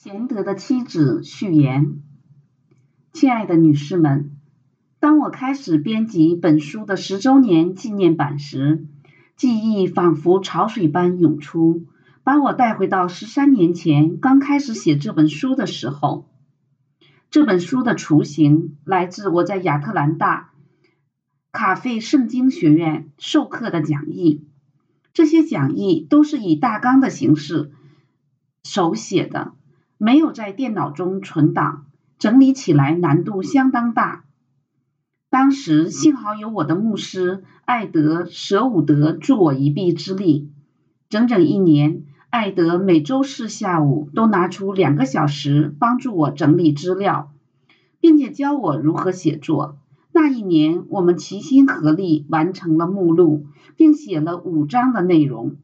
贤德的妻子序言，亲爱的女士们，当我开始编辑本书的十周年纪念版时，记忆仿佛潮水般涌出，把我带回到十三年前刚开始写这本书的时候。这本书的雏形来自我在亚特兰大卡费圣经学院授课的讲义，这些讲义都是以大纲的形式手写的。没有在电脑中存档，整理起来难度相当大。当时幸好有我的牧师艾德·舍伍德助我一臂之力。整整一年，艾德每周四下午都拿出两个小时帮助我整理资料，并且教我如何写作。那一年，我们齐心合力完成了目录，并写了五章的内容。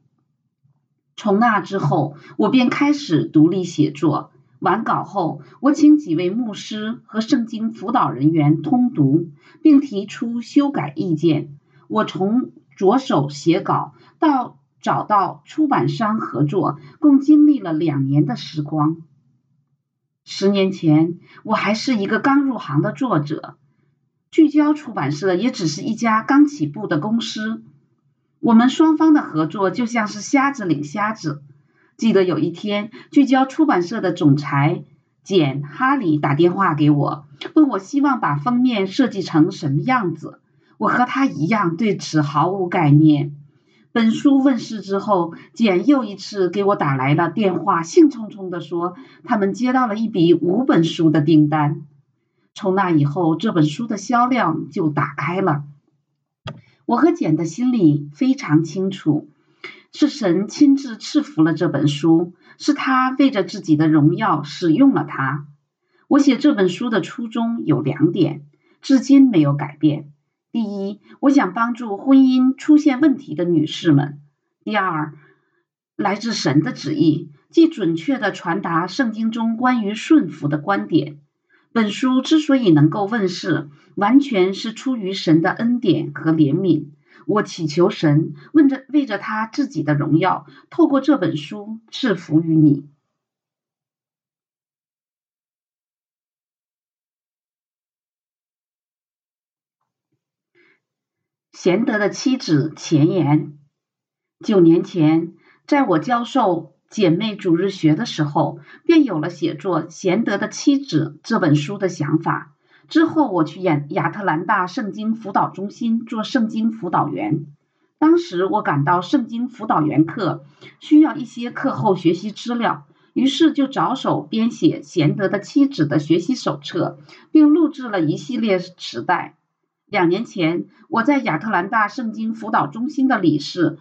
从那之后，我便开始独立写作。完稿后，我请几位牧师和圣经辅导人员通读，并提出修改意见。我从着手写稿到找到出版商合作，共经历了两年的时光。十年前，我还是一个刚入行的作者，聚焦出版社也只是一家刚起步的公司。我们双方的合作就像是瞎子领瞎子。记得有一天，聚焦出版社的总裁简·哈里打电话给我，问我希望把封面设计成什么样子。我和他一样，对此毫无概念。本书问世之后，简又一次给我打来了电话，兴冲冲地说他们接到了一笔五本书的订单。从那以后，这本书的销量就打开了。我和简的心里非常清楚，是神亲自赐福了这本书，是他为着自己的荣耀使用了它。我写这本书的初衷有两点，至今没有改变：第一，我想帮助婚姻出现问题的女士们；第二，来自神的旨意，既准确地传达圣经中关于顺服的观点。本书之所以能够问世，完全是出于神的恩典和怜悯。我祈求神，问着为着他自己的荣耀，透过这本书赐福于你。贤德的妻子前言：九年前，在我教授。姐妹主日学的时候，便有了写作《贤德的妻子》这本书的想法。之后，我去亚亚特兰大圣经辅导中心做圣经辅导员。当时，我感到圣经辅导员课需要一些课后学习资料，于是就着手编写《贤德的妻子》的学习手册，并录制了一系列磁带。两年前，我在亚特兰大圣经辅导中心的理事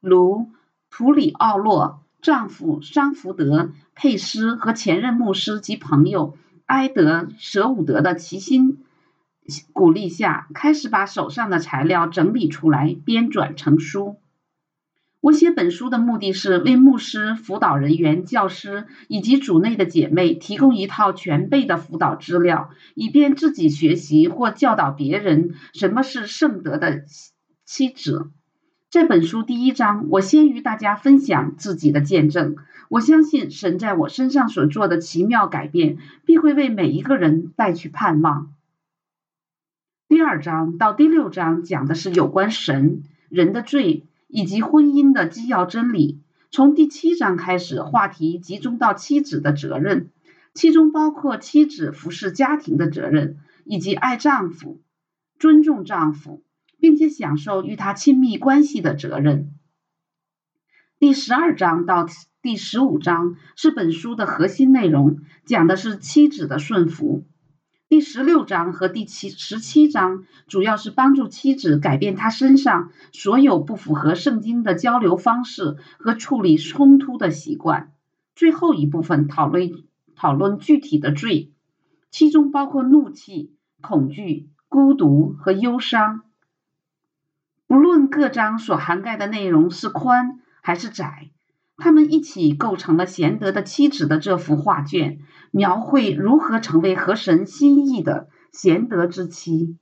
卢普里奥洛。丈夫桑福德·佩斯和前任牧师及朋友埃德·舍伍德的齐心鼓励下，开始把手上的材料整理出来，编撰成书。我写本书的目的是为牧师、辅导人员、教师以及组内的姐妹提供一套全备的辅导资料，以便自己学习或教导别人什么是圣德的妻子。这本书第一章，我先与大家分享自己的见证。我相信神在我身上所做的奇妙改变，必会为每一个人带去盼望。第二章到第六章讲的是有关神、人的罪以及婚姻的基要真理。从第七章开始，话题集中到妻子的责任，其中包括妻子服侍家庭的责任，以及爱丈夫、尊重丈夫。并且享受与他亲密关系的责任。第十二章到第十五章是本书的核心内容，讲的是妻子的顺服。第十六章和第七十七章主要是帮助妻子改变她身上所有不符合圣经的交流方式和处理冲突的习惯。最后一部分讨论讨论具体的罪，其中包括怒气、恐惧、孤独和忧伤。不论各章所涵盖的内容是宽还是窄，他们一起构成了贤德的妻子的这幅画卷，描绘如何成为河神心意的贤德之妻。